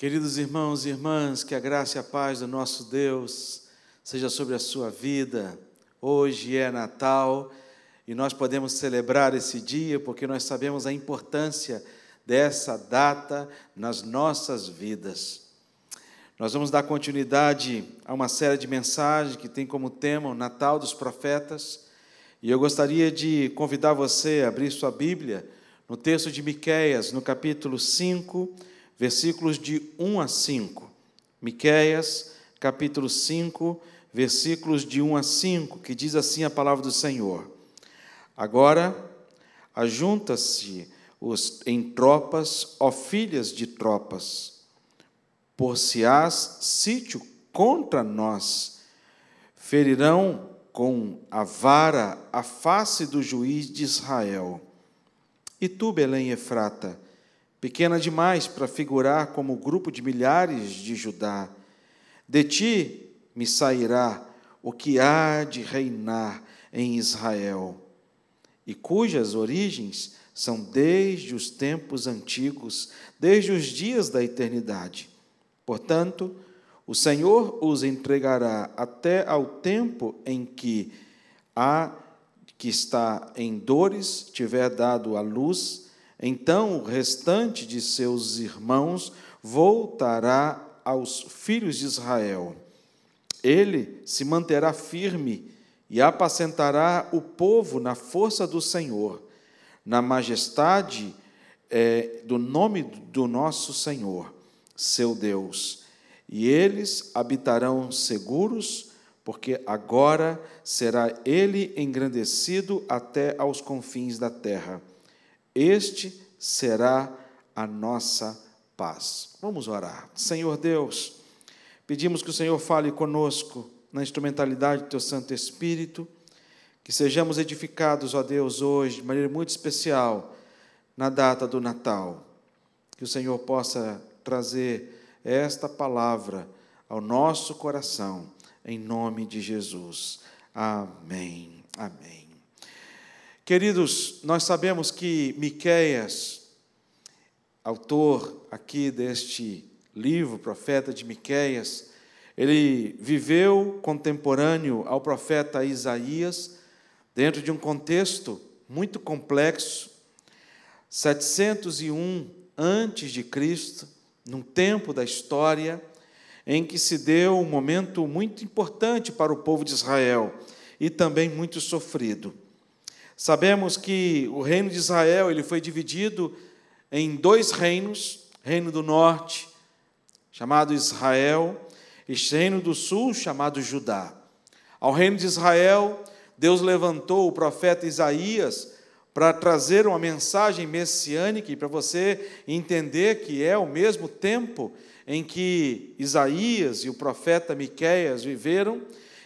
Queridos irmãos e irmãs, que a graça e a paz do nosso Deus seja sobre a sua vida. Hoje é Natal e nós podemos celebrar esse dia porque nós sabemos a importância dessa data nas nossas vidas. Nós vamos dar continuidade a uma série de mensagens que tem como tema o Natal dos Profetas. E eu gostaria de convidar você a abrir sua Bíblia no texto de Miqueias, no capítulo 5, versículos de 1 a 5. Miqueias, capítulo 5, versículos de 1 a 5, que diz assim a palavra do Senhor: Agora ajunta-se os em tropas, ó filhas de tropas, por-se-ás sítio contra nós, ferirão com a vara a face do juiz de Israel. E tu, Belém Efrata, pequena demais para figurar como grupo de milhares de Judá. De ti me sairá o que há de reinar em Israel, e cujas origens são desde os tempos antigos, desde os dias da eternidade. Portanto, o Senhor os entregará até ao tempo em que a que está em dores tiver dado a luz então o restante de seus irmãos voltará aos filhos de Israel. Ele se manterá firme e apacentará o povo na força do Senhor, na majestade é, do nome do nosso Senhor, seu Deus. E eles habitarão seguros, porque agora será ele engrandecido até aos confins da terra. Este será a nossa paz. Vamos orar. Senhor Deus, pedimos que o Senhor fale conosco na instrumentalidade do teu Santo Espírito, que sejamos edificados, ó Deus, hoje, de maneira muito especial, na data do Natal. Que o Senhor possa trazer esta palavra ao nosso coração, em nome de Jesus. Amém. Amém. Queridos, nós sabemos que Miqueias, autor aqui deste livro, profeta de Miqueias, ele viveu contemporâneo ao profeta Isaías, dentro de um contexto muito complexo, 701 antes de Cristo, num tempo da história em que se deu um momento muito importante para o povo de Israel e também muito sofrido. Sabemos que o reino de Israel ele foi dividido em dois reinos, reino do norte, chamado Israel, e reino do sul, chamado Judá. Ao reino de Israel, Deus levantou o profeta Isaías para trazer uma mensagem messiânica e para você entender que é o mesmo tempo em que Isaías e o profeta Miqueias viveram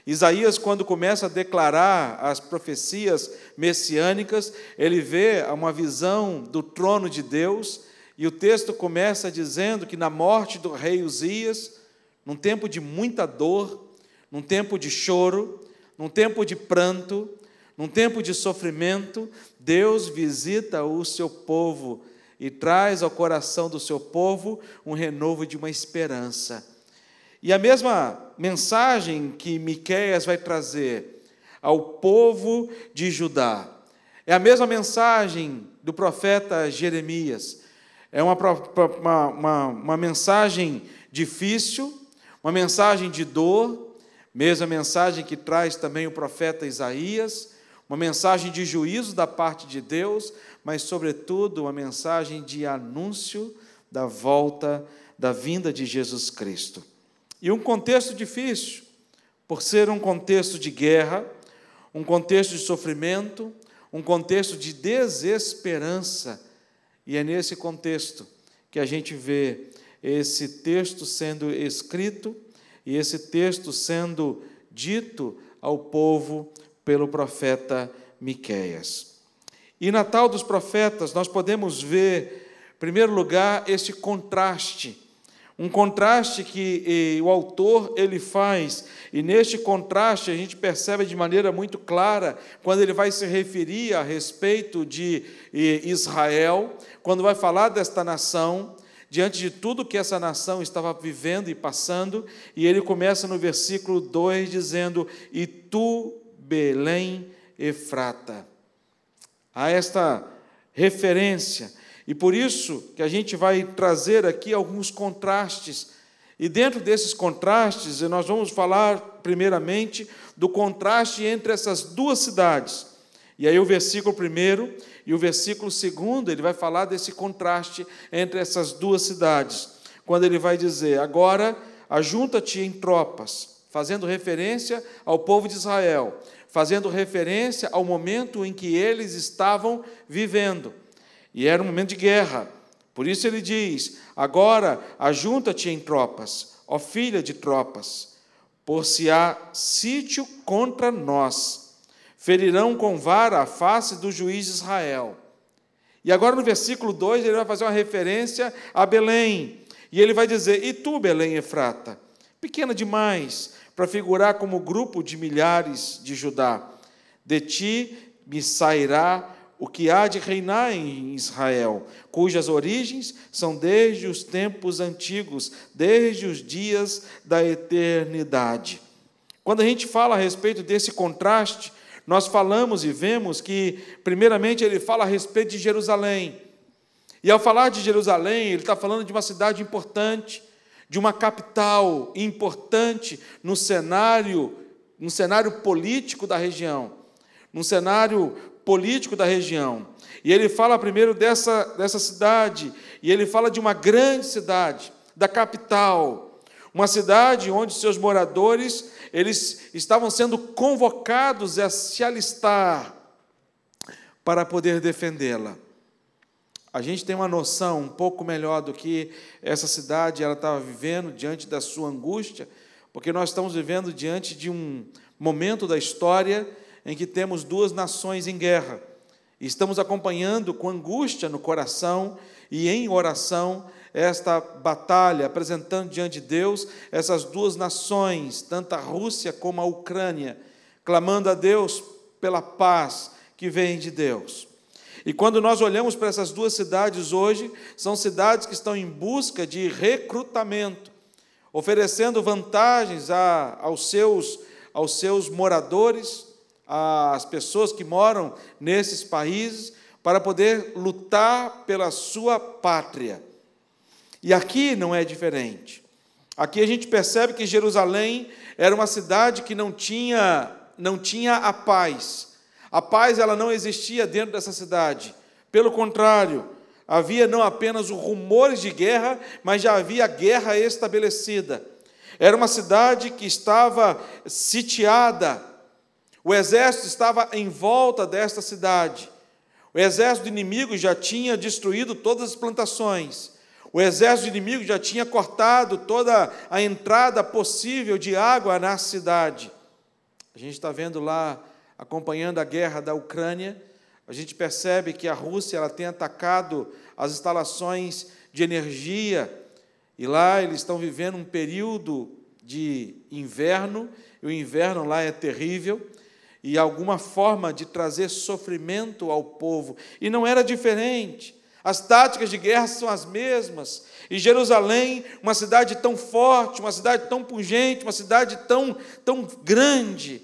Isaías, quando começa a declarar as profecias messiânicas, ele vê uma visão do trono de Deus, e o texto começa dizendo que na morte do rei Uzias, num tempo de muita dor, num tempo de choro, num tempo de pranto, num tempo de sofrimento, Deus visita o seu povo e traz ao coração do seu povo um renovo de uma esperança. E a mesma mensagem que Miqueias vai trazer ao povo de Judá é a mesma mensagem do profeta Jeremias. É uma, uma, uma, uma mensagem difícil, uma mensagem de dor, mesma mensagem que traz também o profeta Isaías, uma mensagem de juízo da parte de Deus, mas, sobretudo, uma mensagem de anúncio da volta, da vinda de Jesus Cristo. E um contexto difícil, por ser um contexto de guerra, um contexto de sofrimento, um contexto de desesperança. E é nesse contexto que a gente vê esse texto sendo escrito e esse texto sendo dito ao povo pelo profeta Miqueias. E Natal dos profetas nós podemos ver, em primeiro lugar, este contraste um contraste que o autor ele faz, e neste contraste a gente percebe de maneira muito clara quando ele vai se referir a respeito de Israel, quando vai falar desta nação, diante de tudo que essa nação estava vivendo e passando, e ele começa no versículo 2 dizendo: E tu, Belém Efrata. Há esta referência, e por isso que a gente vai trazer aqui alguns contrastes. E dentro desses contrastes, nós vamos falar primeiramente do contraste entre essas duas cidades. E aí o versículo primeiro e o versículo segundo, ele vai falar desse contraste entre essas duas cidades. Quando ele vai dizer: "Agora ajunta-te em tropas", fazendo referência ao povo de Israel, fazendo referência ao momento em que eles estavam vivendo. E era um momento de guerra. Por isso ele diz: Agora ajunta-te em tropas, ó filha de tropas, por se há sítio contra nós ferirão com vara a face do juiz de Israel. E agora no versículo 2 ele vai fazer uma referência a Belém. E ele vai dizer: E tu, Belém Efrata, pequena demais para figurar como grupo de milhares de Judá, de ti me sairá o que há de reinar em Israel, cujas origens são desde os tempos antigos, desde os dias da eternidade. Quando a gente fala a respeito desse contraste, nós falamos e vemos que, primeiramente, ele fala a respeito de Jerusalém. E ao falar de Jerusalém, ele está falando de uma cidade importante, de uma capital importante no cenário, no cenário político da região, no cenário político da região. E ele fala primeiro dessa, dessa cidade, e ele fala de uma grande cidade, da capital, uma cidade onde seus moradores eles estavam sendo convocados a se alistar para poder defendê-la. A gente tem uma noção um pouco melhor do que essa cidade ela estava vivendo diante da sua angústia, porque nós estamos vivendo diante de um momento da história em que temos duas nações em guerra. Estamos acompanhando com angústia no coração e em oração esta batalha, apresentando diante de Deus essas duas nações, tanto a Rússia como a Ucrânia, clamando a Deus pela paz que vem de Deus. E quando nós olhamos para essas duas cidades hoje, são cidades que estão em busca de recrutamento, oferecendo vantagens a, aos, seus, aos seus moradores, às pessoas que moram nesses países, para poder lutar pela sua pátria. E aqui não é diferente. Aqui a gente percebe que Jerusalém era uma cidade que não tinha, não tinha a paz. A paz ela não existia dentro dessa cidade. Pelo contrário, havia não apenas os rumores de guerra, mas já havia guerra estabelecida. Era uma cidade que estava sitiada. O exército estava em volta desta cidade. O exército inimigo já tinha destruído todas as plantações. O exército inimigo já tinha cortado toda a entrada possível de água na cidade. A gente está vendo lá, acompanhando a guerra da Ucrânia, a gente percebe que a Rússia ela tem atacado as instalações de energia, e lá eles estão vivendo um período de inverno, e o inverno lá é terrível, e alguma forma de trazer sofrimento ao povo. E não era diferente. As táticas de guerra são as mesmas. E Jerusalém, uma cidade tão forte, uma cidade tão pungente, uma cidade tão, tão grande,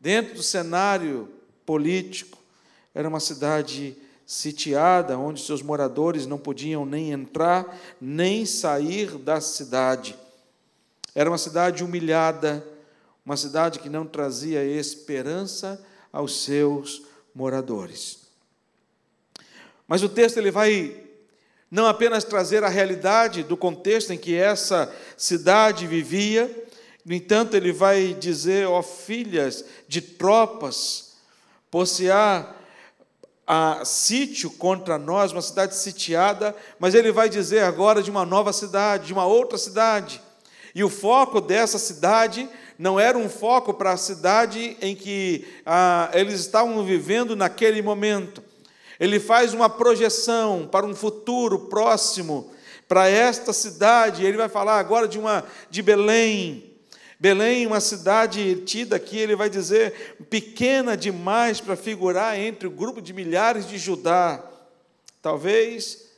dentro do cenário político, era uma cidade sitiada, onde seus moradores não podiam nem entrar, nem sair da cidade. Era uma cidade humilhada, uma cidade que não trazia esperança aos seus moradores. Mas o texto ele vai não apenas trazer a realidade do contexto em que essa cidade vivia, no entanto, ele vai dizer, ó filhas de tropas, possear a sítio contra nós, uma cidade sitiada, mas ele vai dizer agora de uma nova cidade, de uma outra cidade. E o foco dessa cidade não era um foco para a cidade em que ah, eles estavam vivendo naquele momento, ele faz uma projeção para um futuro próximo, para esta cidade. Ele vai falar agora de uma de Belém. Belém, uma cidade tida aqui, ele vai dizer pequena demais para figurar entre o grupo de milhares de Judá. Talvez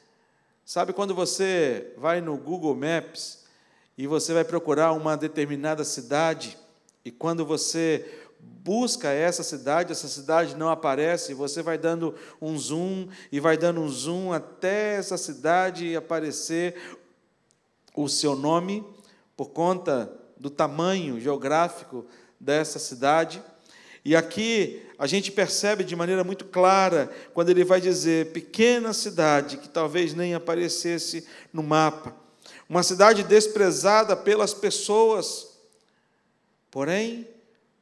Sabe quando você vai no Google Maps e você vai procurar uma determinada cidade. E quando você busca essa cidade, essa cidade não aparece, você vai dando um zoom e vai dando um zoom até essa cidade aparecer o seu nome por conta do tamanho geográfico dessa cidade. E aqui a gente percebe de maneira muito clara quando ele vai dizer pequena cidade, que talvez nem aparecesse no mapa, uma cidade desprezada pelas pessoas, porém,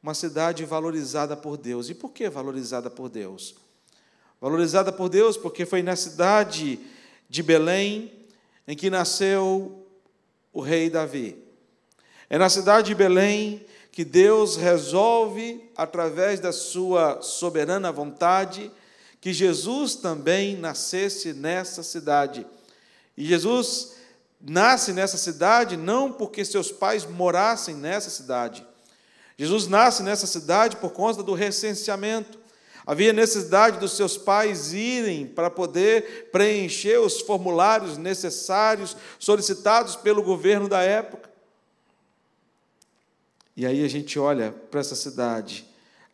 uma cidade valorizada por Deus. E por que valorizada por Deus? Valorizada por Deus porque foi na cidade de Belém em que nasceu o rei Davi. É na cidade de Belém que Deus resolve, através da sua soberana vontade, que Jesus também nascesse nessa cidade. E Jesus nasce nessa cidade não porque seus pais morassem nessa cidade. Jesus nasce nessa cidade por conta do recenseamento. Havia necessidade dos seus pais irem para poder preencher os formulários necessários solicitados pelo governo da época. E aí a gente olha para essa cidade,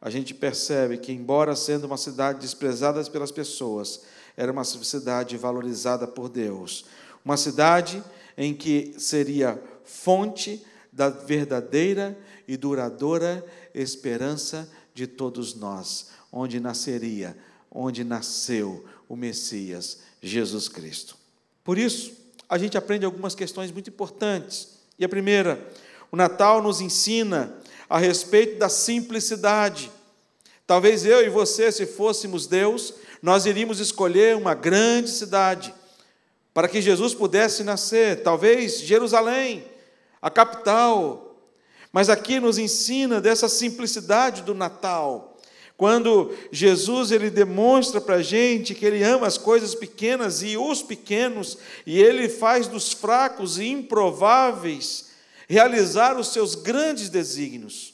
a gente percebe que, embora sendo uma cidade desprezada pelas pessoas, era uma cidade valorizada por Deus. Uma cidade em que seria fonte da verdadeira e duradoura esperança de todos nós, onde nasceria, onde nasceu o Messias, Jesus Cristo. Por isso, a gente aprende algumas questões muito importantes. E a primeira, o Natal nos ensina a respeito da simplicidade. Talvez eu e você, se fôssemos Deus, nós iríamos escolher uma grande cidade para que Jesus pudesse nascer, talvez Jerusalém, a capital. Mas aqui nos ensina dessa simplicidade do Natal. Quando Jesus ele demonstra para a gente que ele ama as coisas pequenas e os pequenos, e ele faz dos fracos e improváveis realizar os seus grandes desígnios.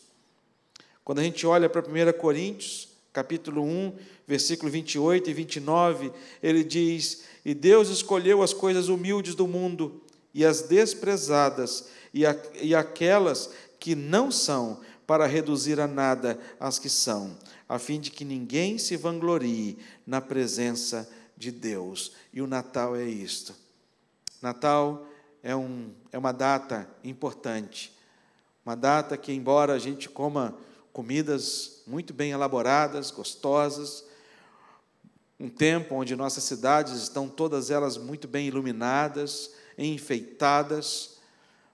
Quando a gente olha para 1 Coríntios, capítulo 1, versículo 28 e 29, ele diz: E Deus escolheu as coisas humildes do mundo e as desprezadas e, a, e aquelas que não são, para reduzir a nada as que são, a fim de que ninguém se vanglorie na presença de Deus. E o Natal é isto. Natal é, um, é uma data importante, uma data que, embora a gente coma comidas muito bem elaboradas, gostosas, um tempo onde nossas cidades estão todas elas muito bem iluminadas, enfeitadas,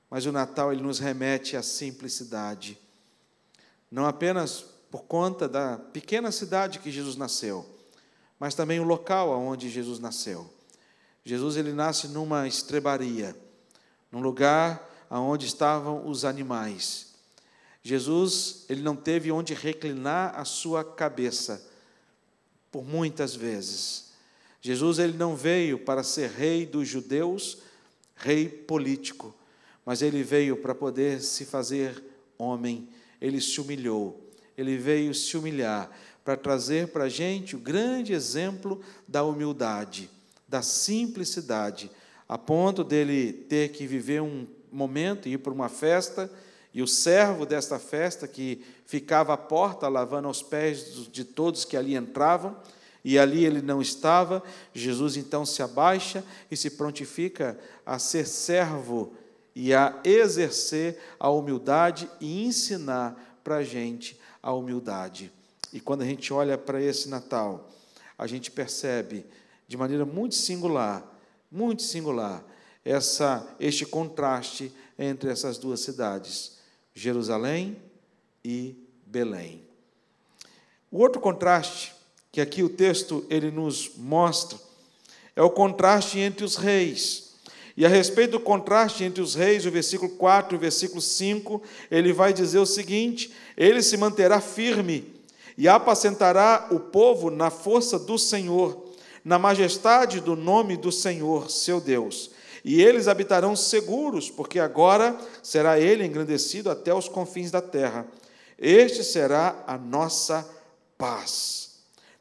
mas o Natal ele nos remete à simplicidade. Não apenas por conta da pequena cidade que Jesus nasceu, mas também o local onde Jesus nasceu. Jesus ele nasce numa estrebaria, num lugar onde estavam os animais. Jesus, ele não teve onde reclinar a sua cabeça por muitas vezes. Jesus ele não veio para ser rei dos judeus, rei político, mas ele veio para poder se fazer homem. Ele se humilhou, ele veio se humilhar para trazer para a gente o grande exemplo da humildade, da simplicidade, a ponto dele ter que viver um momento ir para uma festa, e o servo desta festa, que ficava à porta lavando os pés de todos que ali entravam, e ali ele não estava, Jesus então se abaixa e se prontifica a ser servo e a exercer a humildade e ensinar para a gente a humildade. E quando a gente olha para esse Natal, a gente percebe de maneira muito singular muito singular essa este contraste entre essas duas cidades, Jerusalém e Belém. O outro contraste que aqui o texto ele nos mostra é o contraste entre os reis. E a respeito do contraste entre os reis, o versículo 4 e o versículo 5, ele vai dizer o seguinte: ele se manterá firme e apacentará o povo na força do Senhor na majestade do nome do Senhor, seu Deus. E eles habitarão seguros, porque agora será ele engrandecido até os confins da terra. Este será a nossa paz.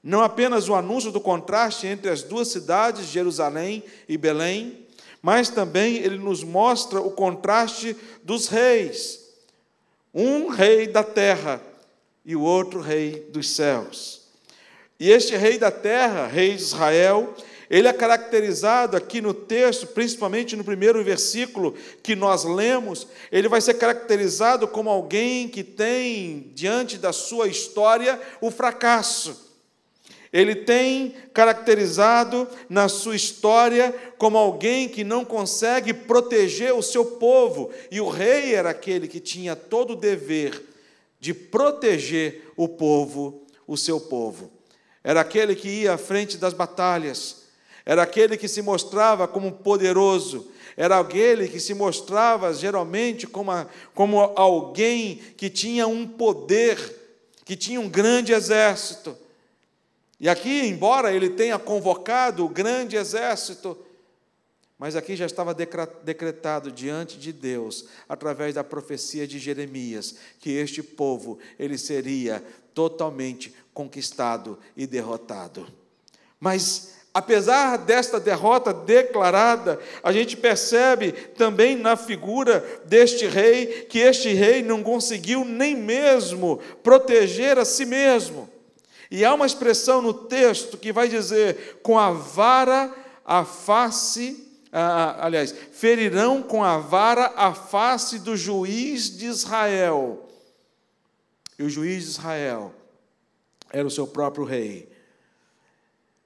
não apenas o anúncio do contraste entre as duas cidades, Jerusalém e Belém, mas também ele nos mostra o contraste dos reis. Um rei da terra e o outro rei dos céus. E este rei da terra, rei de Israel, ele é caracterizado aqui no texto, principalmente no primeiro versículo que nós lemos, ele vai ser caracterizado como alguém que tem diante da sua história o fracasso. Ele tem caracterizado na sua história como alguém que não consegue proteger o seu povo, e o rei era aquele que tinha todo o dever de proteger o povo, o seu povo. Era aquele que ia à frente das batalhas, era aquele que se mostrava como poderoso, era aquele que se mostrava geralmente como, a, como alguém que tinha um poder, que tinha um grande exército. E aqui, embora ele tenha convocado o grande exército, mas aqui já estava decretado diante de Deus, através da profecia de Jeremias, que este povo ele seria totalmente conquistado e derrotado. Mas apesar desta derrota declarada, a gente percebe também na figura deste rei que este rei não conseguiu nem mesmo proteger a si mesmo. E há uma expressão no texto que vai dizer: com a vara a face, ah, aliás, ferirão com a vara a face do juiz de Israel. E o juiz de Israel era o seu próprio rei.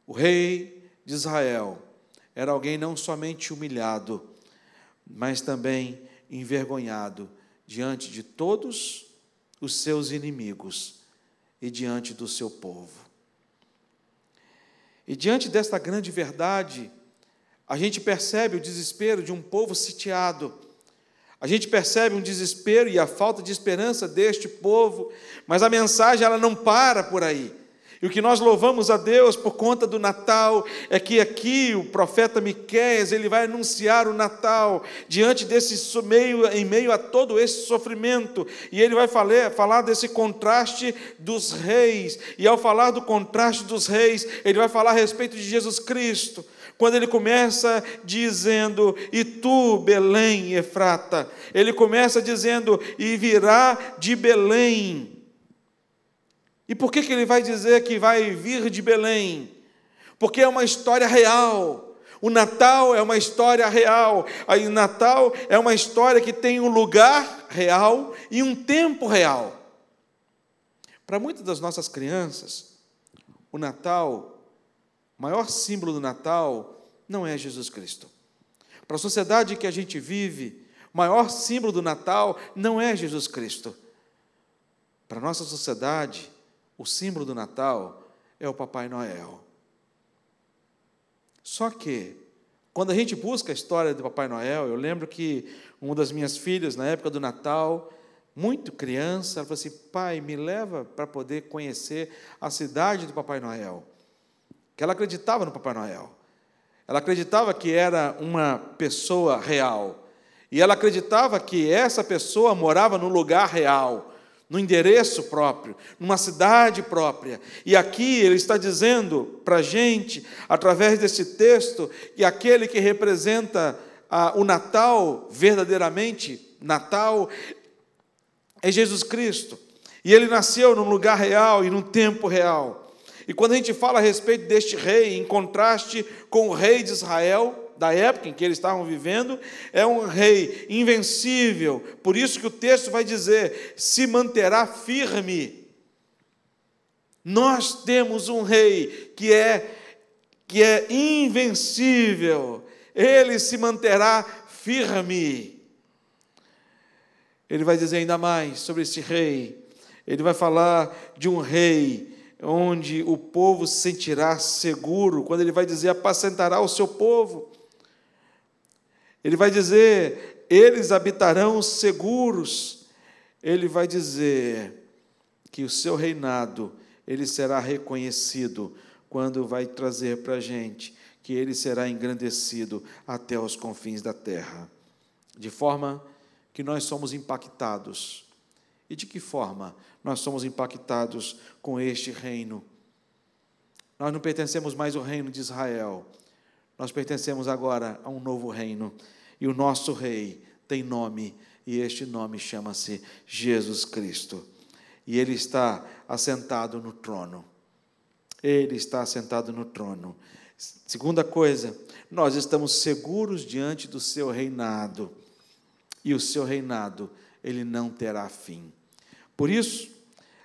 O rei de Israel era alguém não somente humilhado, mas também envergonhado diante de todos os seus inimigos e diante do seu povo. E diante desta grande verdade, a gente percebe o desespero de um povo sitiado. A gente percebe um desespero e a falta de esperança deste povo, mas a mensagem ela não para por aí. E o que nós louvamos a Deus por conta do Natal é que aqui o profeta Miqueias, ele vai anunciar o Natal diante desse meio em meio a todo esse sofrimento, e ele vai falar, falar desse contraste dos reis. E ao falar do contraste dos reis, ele vai falar a respeito de Jesus Cristo. Quando ele começa dizendo, e tu, Belém, Efrata, ele começa dizendo, e virá de Belém e por que, que ele vai dizer que vai vir de Belém? Porque é uma história real. O Natal é uma história real. O Natal é uma história que tem um lugar real e um tempo real. Para muitas das nossas crianças, o Natal, o maior símbolo do Natal, não é Jesus Cristo. Para a sociedade que a gente vive, o maior símbolo do Natal não é Jesus Cristo. Para a nossa sociedade, o símbolo do Natal é o Papai Noel. Só que, quando a gente busca a história do Papai Noel, eu lembro que uma das minhas filhas, na época do Natal, muito criança, ela falou assim: pai, me leva para poder conhecer a cidade do Papai Noel. Que ela acreditava no Papai Noel. Ela acreditava que era uma pessoa real. E ela acreditava que essa pessoa morava num lugar real no endereço próprio, numa cidade própria. E aqui ele está dizendo para a gente, através desse texto, que aquele que representa ah, o Natal, verdadeiramente Natal, é Jesus Cristo. E ele nasceu num lugar real e num tempo real. E quando a gente fala a respeito deste rei, em contraste com o rei de Israel, da época em que eles estavam vivendo, é um rei invencível. Por isso que o texto vai dizer: se manterá firme. Nós temos um rei que é que é invencível. Ele se manterá firme. Ele vai dizer ainda mais sobre esse rei. Ele vai falar de um rei onde o povo se sentirá seguro, quando ele vai dizer apacentará o seu povo. Ele vai dizer: eles habitarão seguros. Ele vai dizer que o seu reinado ele será reconhecido quando vai trazer para a gente que ele será engrandecido até os confins da terra, de forma que nós somos impactados. E de que forma nós somos impactados com este reino? Nós não pertencemos mais ao reino de Israel. Nós pertencemos agora a um novo reino. E o nosso rei tem nome, e este nome chama-se Jesus Cristo. E ele está assentado no trono. Ele está assentado no trono. Segunda coisa, nós estamos seguros diante do seu reinado. E o seu reinado, ele não terá fim. Por isso,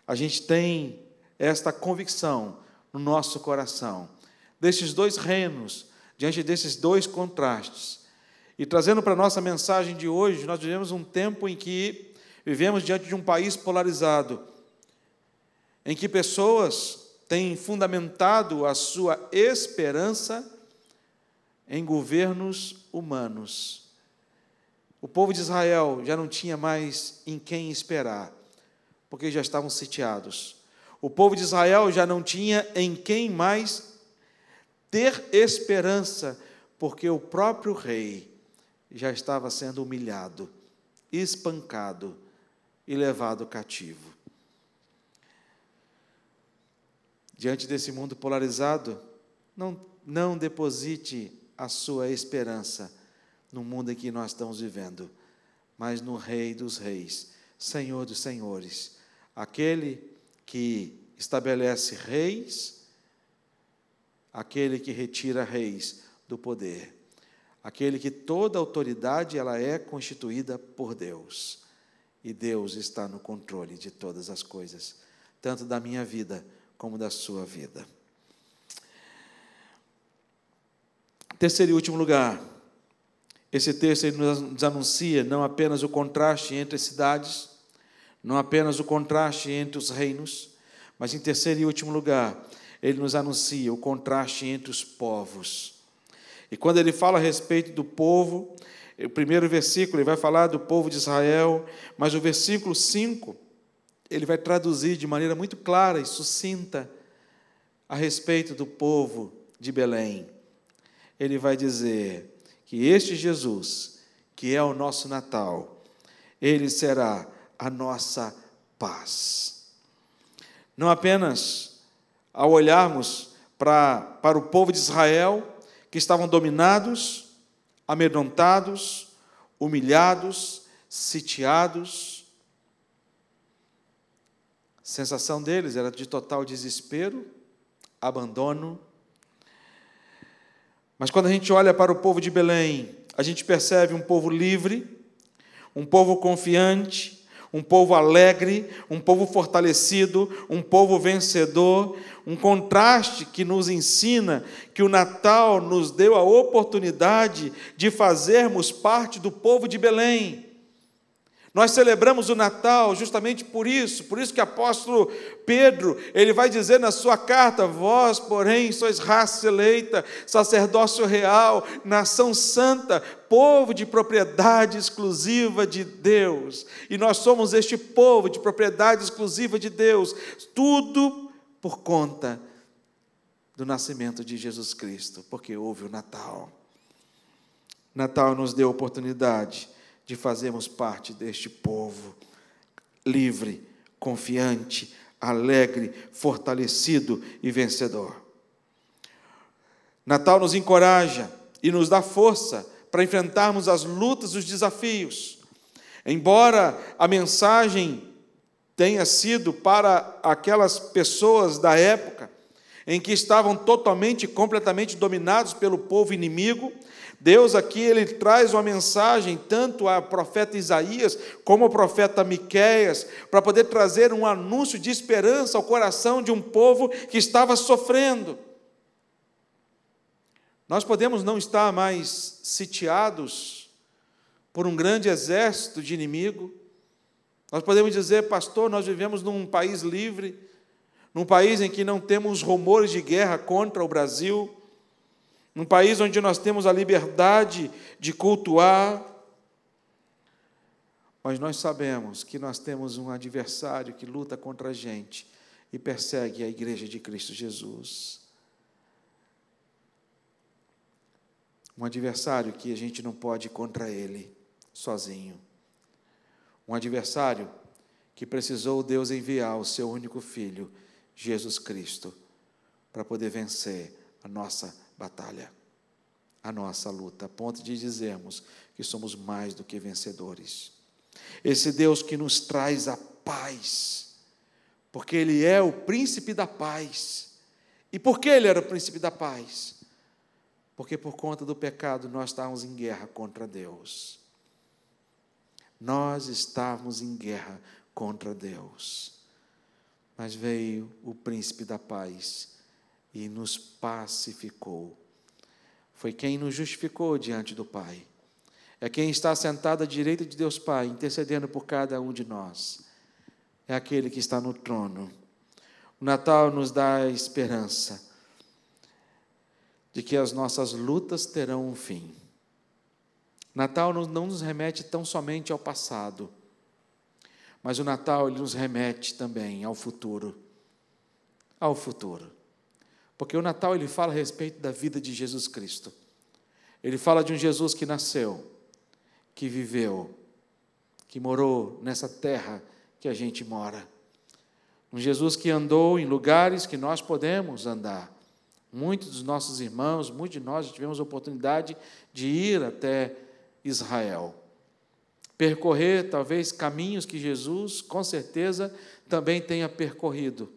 a gente tem esta convicção no nosso coração, desses dois reinos, diante desses dois contrastes. E trazendo para a nossa mensagem de hoje, nós vivemos um tempo em que vivemos diante de um país polarizado, em que pessoas têm fundamentado a sua esperança em governos humanos. O povo de Israel já não tinha mais em quem esperar, porque já estavam sitiados. O povo de Israel já não tinha em quem mais ter esperança, porque o próprio rei já estava sendo humilhado, espancado e levado cativo. Diante desse mundo polarizado, não, não deposite a sua esperança no mundo em que nós estamos vivendo, mas no Rei dos Reis, Senhor dos Senhores, aquele que estabelece reis, aquele que retira reis do poder, aquele que toda autoridade ela é constituída por Deus. E Deus está no controle de todas as coisas, tanto da minha vida como da sua vida. Terceiro e último lugar, esse texto nos anuncia não apenas o contraste entre as cidades, não apenas o contraste entre os reinos, mas em terceiro e último lugar, ele nos anuncia o contraste entre os povos. E quando ele fala a respeito do povo, o primeiro versículo ele vai falar do povo de Israel, mas o versículo 5 ele vai traduzir de maneira muito clara e sucinta a respeito do povo de Belém. Ele vai dizer que este Jesus, que é o nosso Natal, ele será a nossa paz. Não apenas ao olharmos para, para o povo de Israel, que estavam dominados, amedrontados, humilhados, sitiados. A sensação deles era de total desespero, abandono. Mas quando a gente olha para o povo de Belém, a gente percebe um povo livre, um povo confiante, um povo alegre, um povo fortalecido, um povo vencedor, um contraste que nos ensina que o Natal nos deu a oportunidade de fazermos parte do povo de Belém. Nós celebramos o Natal justamente por isso, por isso que o apóstolo Pedro, ele vai dizer na sua carta: Vós, porém, sois raça eleita, sacerdócio real, nação santa, povo de propriedade exclusiva de Deus. E nós somos este povo de propriedade exclusiva de Deus, tudo por conta do nascimento de Jesus Cristo, porque houve o Natal. Natal nos deu oportunidade de fazermos parte deste povo livre, confiante, alegre, fortalecido e vencedor. Natal nos encoraja e nos dá força para enfrentarmos as lutas os desafios. Embora a mensagem tenha sido para aquelas pessoas da época em que estavam totalmente e completamente dominados pelo povo inimigo, Deus aqui ele traz uma mensagem tanto ao profeta Isaías como ao profeta Miqueias para poder trazer um anúncio de esperança ao coração de um povo que estava sofrendo. Nós podemos não estar mais sitiados por um grande exército de inimigo. Nós podemos dizer, pastor, nós vivemos num país livre, num país em que não temos rumores de guerra contra o Brasil num país onde nós temos a liberdade de cultuar, mas nós sabemos que nós temos um adversário que luta contra a gente e persegue a igreja de Cristo Jesus. Um adversário que a gente não pode ir contra ele sozinho. Um adversário que precisou Deus enviar o seu único filho, Jesus Cristo, para poder vencer a nossa batalha, a nossa luta, a ponto de dizermos que somos mais do que vencedores. Esse Deus que nos traz a paz, porque Ele é o príncipe da paz. E por que Ele era o príncipe da paz? Porque por conta do pecado nós estávamos em guerra contra Deus. Nós estávamos em guerra contra Deus. Mas veio o príncipe da paz e nos pacificou. Foi quem nos justificou diante do Pai. É quem está sentado à direita de Deus Pai, intercedendo por cada um de nós. É aquele que está no trono. O Natal nos dá a esperança de que as nossas lutas terão um fim. Natal não nos remete tão somente ao passado, mas o Natal ele nos remete também ao futuro. Ao futuro. Porque o Natal ele fala a respeito da vida de Jesus Cristo. Ele fala de um Jesus que nasceu, que viveu, que morou nessa terra que a gente mora. Um Jesus que andou em lugares que nós podemos andar. Muitos dos nossos irmãos, muitos de nós tivemos a oportunidade de ir até Israel. Percorrer talvez caminhos que Jesus, com certeza, também tenha percorrido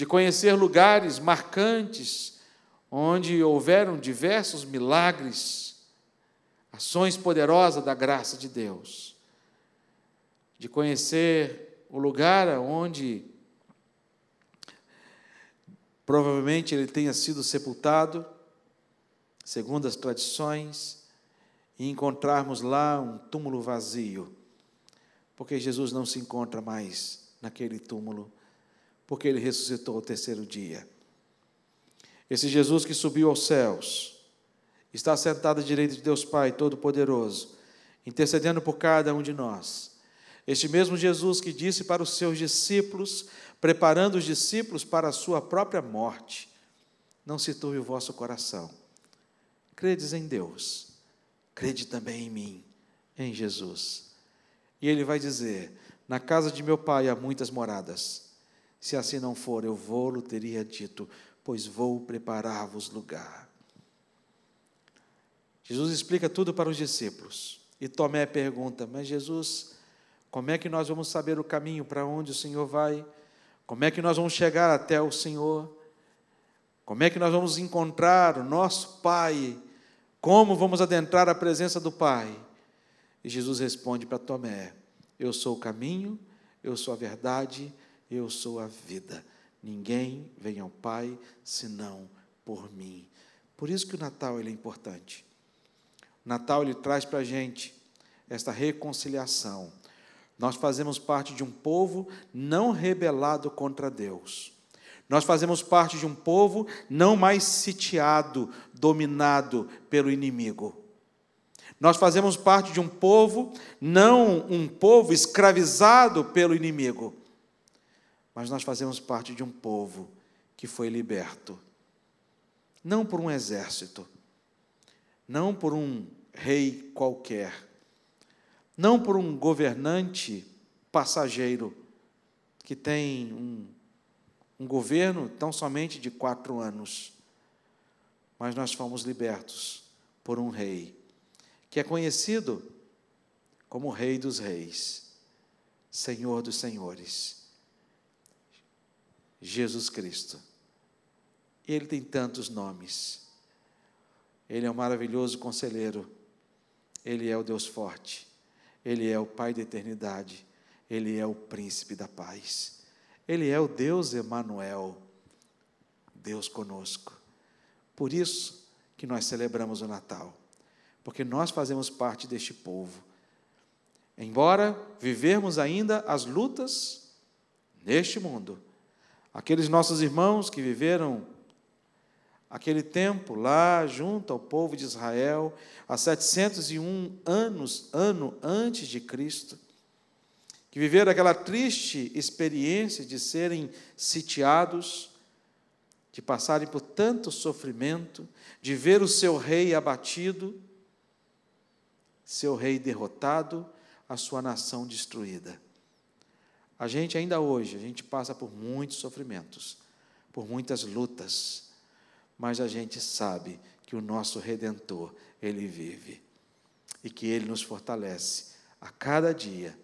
de conhecer lugares marcantes, onde houveram diversos milagres, ações poderosas da graça de Deus, de conhecer o lugar onde provavelmente ele tenha sido sepultado, segundo as tradições, e encontrarmos lá um túmulo vazio, porque Jesus não se encontra mais naquele túmulo porque ele ressuscitou ao terceiro dia. Esse Jesus que subiu aos céus, está sentado à direita de Deus Pai Todo-Poderoso, intercedendo por cada um de nós. Este mesmo Jesus que disse para os seus discípulos, preparando os discípulos para a sua própria morte: Não se turbe o vosso coração. Credes em Deus, crede também em mim, em Jesus. E ele vai dizer: Na casa de meu pai há muitas moradas. Se assim não for, eu vou-lo teria dito, pois vou preparar-vos lugar. Jesus explica tudo para os discípulos. E Tomé pergunta: Mas Jesus, como é que nós vamos saber o caminho para onde o Senhor vai? Como é que nós vamos chegar até o Senhor? Como é que nós vamos encontrar o nosso Pai? Como vamos adentrar a presença do Pai? E Jesus responde para Tomé: Eu sou o caminho, eu sou a verdade eu sou a vida. Ninguém vem ao Pai senão por mim. Por isso que o Natal ele é importante. O Natal ele traz para a gente esta reconciliação. Nós fazemos parte de um povo não rebelado contra Deus. Nós fazemos parte de um povo não mais sitiado, dominado pelo inimigo. Nós fazemos parte de um povo, não um povo escravizado pelo inimigo, mas nós fazemos parte de um povo que foi liberto. Não por um exército, não por um rei qualquer, não por um governante passageiro que tem um, um governo tão somente de quatro anos, mas nós fomos libertos por um rei que é conhecido como Rei dos Reis, Senhor dos Senhores Jesus Cristo. Ele tem tantos nomes. Ele é o um maravilhoso conselheiro. Ele é o Deus forte. Ele é o Pai da eternidade. Ele é o príncipe da paz. Ele é o Deus Emanuel, Deus conosco. Por isso que nós celebramos o Natal, porque nós fazemos parte deste povo. Embora vivermos ainda as lutas neste mundo, Aqueles nossos irmãos que viveram aquele tempo lá junto ao povo de Israel, há 701 anos, ano antes de Cristo, que viveram aquela triste experiência de serem sitiados, de passarem por tanto sofrimento, de ver o seu rei abatido, seu rei derrotado, a sua nação destruída. A gente ainda hoje, a gente passa por muitos sofrimentos, por muitas lutas, mas a gente sabe que o nosso redentor, ele vive e que ele nos fortalece a cada dia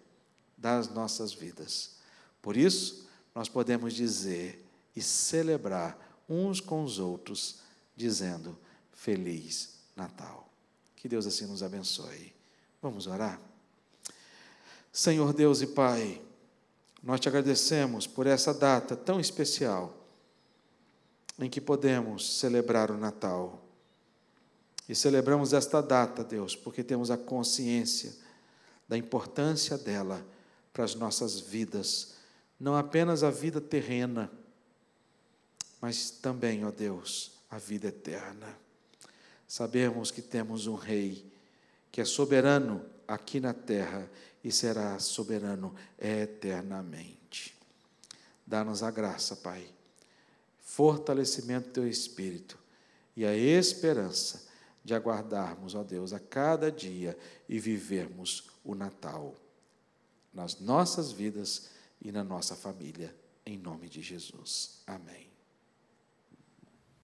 das nossas vidas. Por isso, nós podemos dizer e celebrar uns com os outros, dizendo: Feliz Natal. Que Deus assim nos abençoe. Vamos orar? Senhor Deus e Pai, nós te agradecemos por essa data tão especial em que podemos celebrar o Natal. E celebramos esta data, Deus, porque temos a consciência da importância dela para as nossas vidas, não apenas a vida terrena, mas também, ó Deus, a vida eterna. Sabemos que temos um Rei que é soberano aqui na terra e será soberano eternamente. Dá-nos a graça, Pai, fortalecimento do teu espírito e a esperança de aguardarmos, ó Deus, a cada dia e vivermos o Natal nas nossas vidas e na nossa família, em nome de Jesus. Amém.